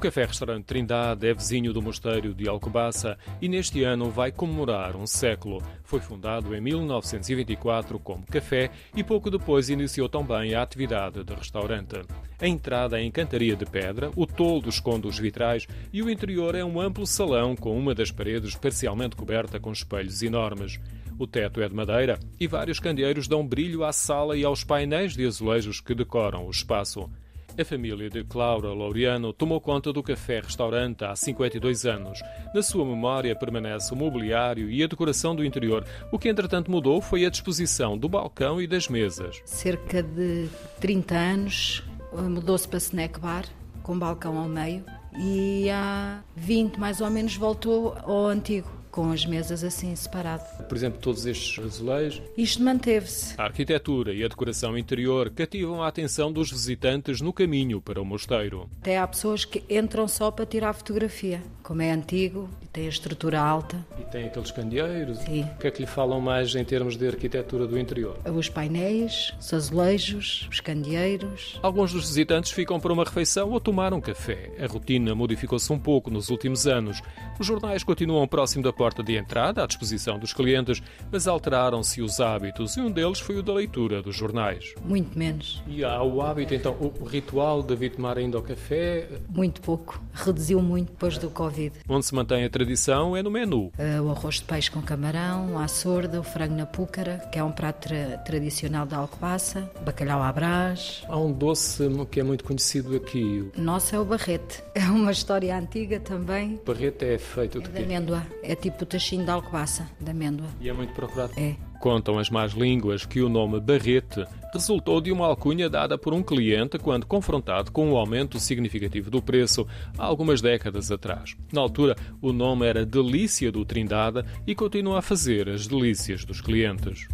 café-restaurante Trindade é vizinho do mosteiro de Alcobaça e neste ano vai comemorar um século. Foi fundado em 1924 como café e pouco depois iniciou também a atividade de restaurante. A entrada é em cantaria de pedra, o toldo esconde os vitrais e o interior é um amplo salão com uma das paredes parcialmente coberta com espelhos enormes. O teto é de madeira e vários candeeiros dão brilho à sala e aos painéis de azulejos que decoram o espaço. A família de Claura Laureano tomou conta do café-restaurante há 52 anos. Na sua memória permanece o mobiliário e a decoração do interior. O que entretanto mudou foi a disposição do balcão e das mesas. Cerca de 30 anos mudou-se para snack bar, com balcão ao meio, e há 20 mais ou menos voltou ao antigo com as mesas assim separado. Por exemplo, todos estes azulejos. Isto manteve-se. A arquitetura e a decoração interior cativam a atenção dos visitantes no caminho para o mosteiro. Até há pessoas que entram só para tirar fotografia. Como é antigo e tem a estrutura alta. E tem aqueles candeeiros. Sim. O que é que lhe falam mais em termos de arquitetura do interior? Os painéis, os azulejos, os candeeiros. Alguns dos visitantes ficam para uma refeição ou tomar um café. A rotina modificou-se um pouco nos últimos anos. Os jornais continuam próximo da porta de entrada, à disposição dos clientes, mas alteraram-se os hábitos e um deles foi o da leitura dos jornais. Muito menos. E há o hábito, então, o ritual de vir tomar ainda o café? Muito pouco. Reduziu muito depois do Covid. Onde se mantém a tradição é no menu. Uh, o arroz de peixe com camarão, a sorda, o frango na púcara, que é um prato tra tradicional da Alcobaça, bacalhau à brás. Há um doce que é muito conhecido aqui. Nosso é o barrete. É uma história antiga também. O barrete é feito de é quê? de amêndoa. É tipo o tachinho da Alcobaça, de amêndoa. E é muito procurado? É. Contam as más línguas que o nome Barrete resultou de uma alcunha dada por um cliente quando confrontado com um aumento significativo do preço há algumas décadas atrás. Na altura, o nome era Delícia do Trindade e continua a fazer as delícias dos clientes.